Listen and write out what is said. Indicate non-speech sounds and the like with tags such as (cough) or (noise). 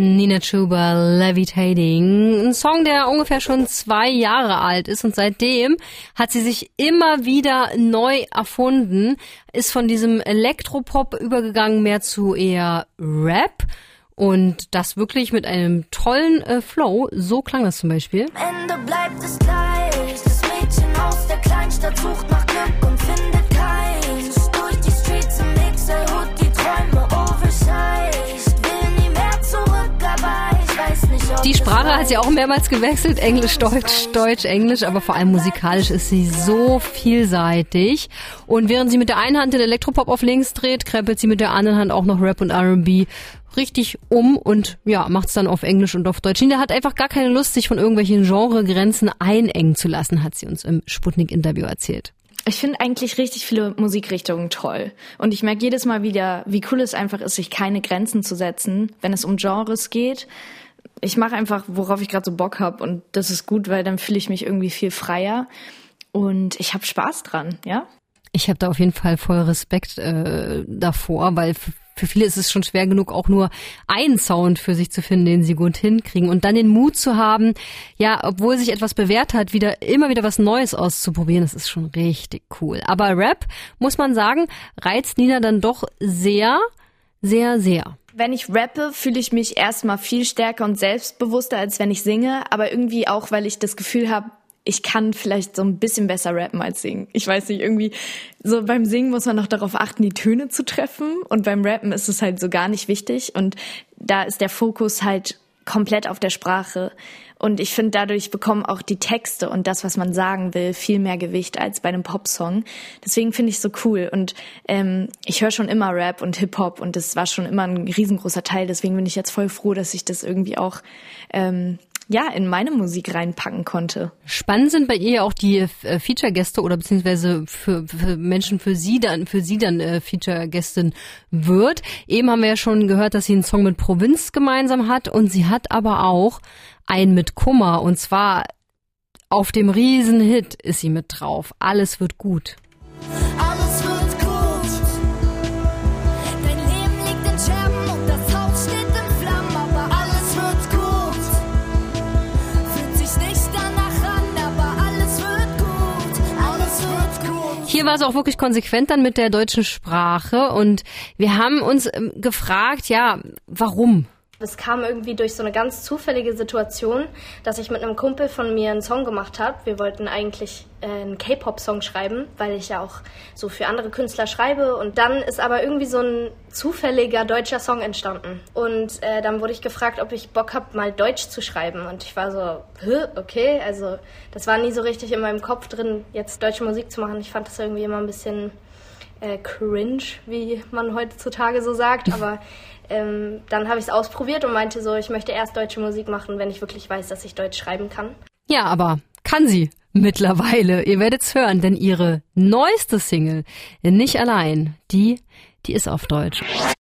Nina Chuba Levitating. Ein Song, der ungefähr schon zwei Jahre alt ist und seitdem hat sie sich immer wieder neu erfunden, ist von diesem Elektropop übergegangen mehr zu eher Rap. Und das wirklich mit einem tollen äh, Flow. So klang das zum Beispiel. Ende bleibt es gleich. Das Mädchen aus der Kleinstadt sucht Die Sprache hat sie auch mehrmals gewechselt. Englisch, Deutsch, Deutsch, Englisch. Aber vor allem musikalisch ist sie so vielseitig. Und während sie mit der einen Hand den Elektropop auf links dreht, krempelt sie mit der anderen Hand auch noch Rap und R&B richtig um und ja, macht's dann auf Englisch und auf Deutsch. Nina hat einfach gar keine Lust, sich von irgendwelchen Genregrenzen einengen zu lassen, hat sie uns im Sputnik-Interview erzählt. Ich finde eigentlich richtig viele Musikrichtungen toll. Und ich merke jedes Mal wieder, wie cool es einfach ist, sich keine Grenzen zu setzen, wenn es um Genres geht. Ich mache einfach, worauf ich gerade so Bock hab und das ist gut, weil dann fühle ich mich irgendwie viel freier und ich habe Spaß dran, ja? Ich habe da auf jeden Fall voll Respekt äh, davor, weil für viele ist es schon schwer genug, auch nur einen Sound für sich zu finden, den sie gut hinkriegen. Und dann den Mut zu haben, ja, obwohl sich etwas bewährt hat, wieder immer wieder was Neues auszuprobieren, das ist schon richtig cool. Aber Rap, muss man sagen, reizt Nina dann doch sehr, sehr, sehr. Wenn ich rappe, fühle ich mich erstmal viel stärker und selbstbewusster, als wenn ich singe, aber irgendwie auch, weil ich das Gefühl habe, ich kann vielleicht so ein bisschen besser rappen als singen. Ich weiß nicht, irgendwie so beim Singen muss man noch darauf achten, die Töne zu treffen und beim Rappen ist es halt so gar nicht wichtig und da ist der Fokus halt komplett auf der Sprache und ich finde dadurch bekommen auch die Texte und das, was man sagen will, viel mehr Gewicht als bei einem Popsong. Deswegen finde ich so cool und ähm, ich höre schon immer Rap und Hip Hop und das war schon immer ein riesengroßer Teil. Deswegen bin ich jetzt voll froh, dass ich das irgendwie auch ähm, ja in meine Musik reinpacken konnte. Spannend sind bei ihr ja auch die äh, Feature-Gäste oder beziehungsweise für, für Menschen für sie dann, für sie dann äh, Feature-Gästin wird. Eben haben wir ja schon gehört, dass sie einen Song mit Provinz gemeinsam hat und sie hat aber auch einen mit Kummer und zwar auf dem Riesenhit ist sie mit drauf. Alles wird gut. Hier war es auch wirklich konsequent dann mit der deutschen Sprache und wir haben uns ähm, gefragt, ja, warum? Es kam irgendwie durch so eine ganz zufällige Situation, dass ich mit einem Kumpel von mir einen Song gemacht habe. Wir wollten eigentlich einen K-Pop-Song schreiben, weil ich ja auch so für andere Künstler schreibe. Und dann ist aber irgendwie so ein zufälliger deutscher Song entstanden. Und äh, dann wurde ich gefragt, ob ich Bock habe, mal Deutsch zu schreiben. Und ich war so, Hä, okay, also das war nie so richtig in meinem Kopf drin, jetzt deutsche Musik zu machen. Ich fand das irgendwie immer ein bisschen äh, cringe, wie man heutzutage so sagt. (laughs) Aber ähm, dann habe ich es ausprobiert und meinte so, ich möchte erst deutsche Musik machen, wenn ich wirklich weiß, dass ich Deutsch schreiben kann. Ja, aber kann sie mittlerweile. Ihr werdet's hören, denn ihre neueste Single, nicht allein, die, die ist auf Deutsch.